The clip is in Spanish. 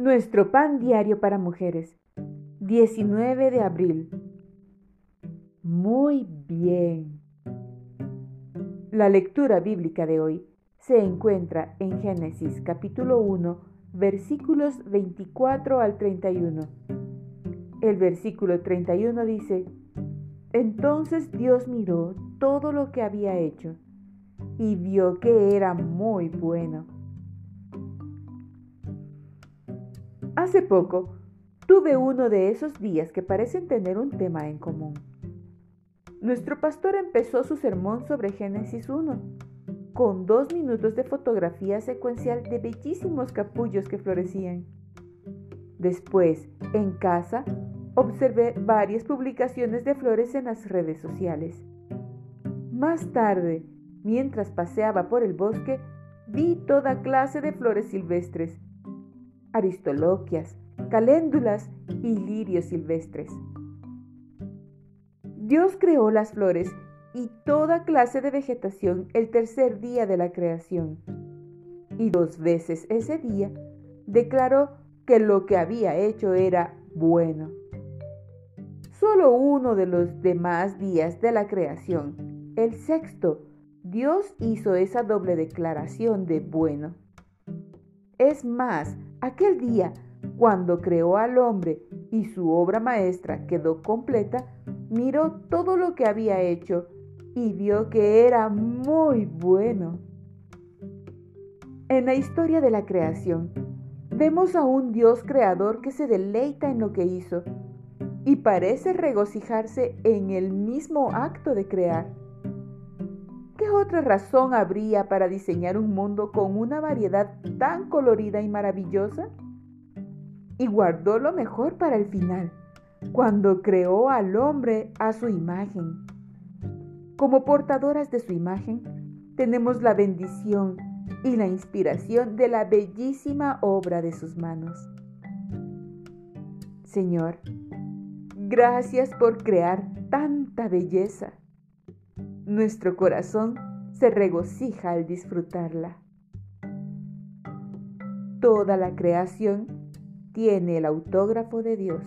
Nuestro pan diario para mujeres. 19 de abril. Muy bien. La lectura bíblica de hoy se encuentra en Génesis capítulo 1, versículos 24 al 31. El versículo 31 dice, Entonces Dios miró todo lo que había hecho y vio que era muy bueno. Hace poco tuve uno de esos días que parecen tener un tema en común. Nuestro pastor empezó su sermón sobre Génesis 1, con dos minutos de fotografía secuencial de bellísimos capullos que florecían. Después, en casa, observé varias publicaciones de flores en las redes sociales. Más tarde, mientras paseaba por el bosque, vi toda clase de flores silvestres aristoloquias, caléndulas y lirios silvestres. Dios creó las flores y toda clase de vegetación el tercer día de la creación. Y dos veces ese día declaró que lo que había hecho era bueno. Solo uno de los demás días de la creación, el sexto, Dios hizo esa doble declaración de bueno. Es más, aquel día, cuando creó al hombre y su obra maestra quedó completa, miró todo lo que había hecho y vio que era muy bueno. En la historia de la creación, vemos a un Dios creador que se deleita en lo que hizo y parece regocijarse en el mismo acto de crear. ¿Qué otra razón habría para diseñar un mundo con una variedad tan colorida y maravillosa? Y guardó lo mejor para el final, cuando creó al hombre a su imagen. Como portadoras de su imagen, tenemos la bendición y la inspiración de la bellísima obra de sus manos. Señor, gracias por crear tanta belleza nuestro corazón se regocija al disfrutarla. Toda la creación tiene el autógrafo de Dios.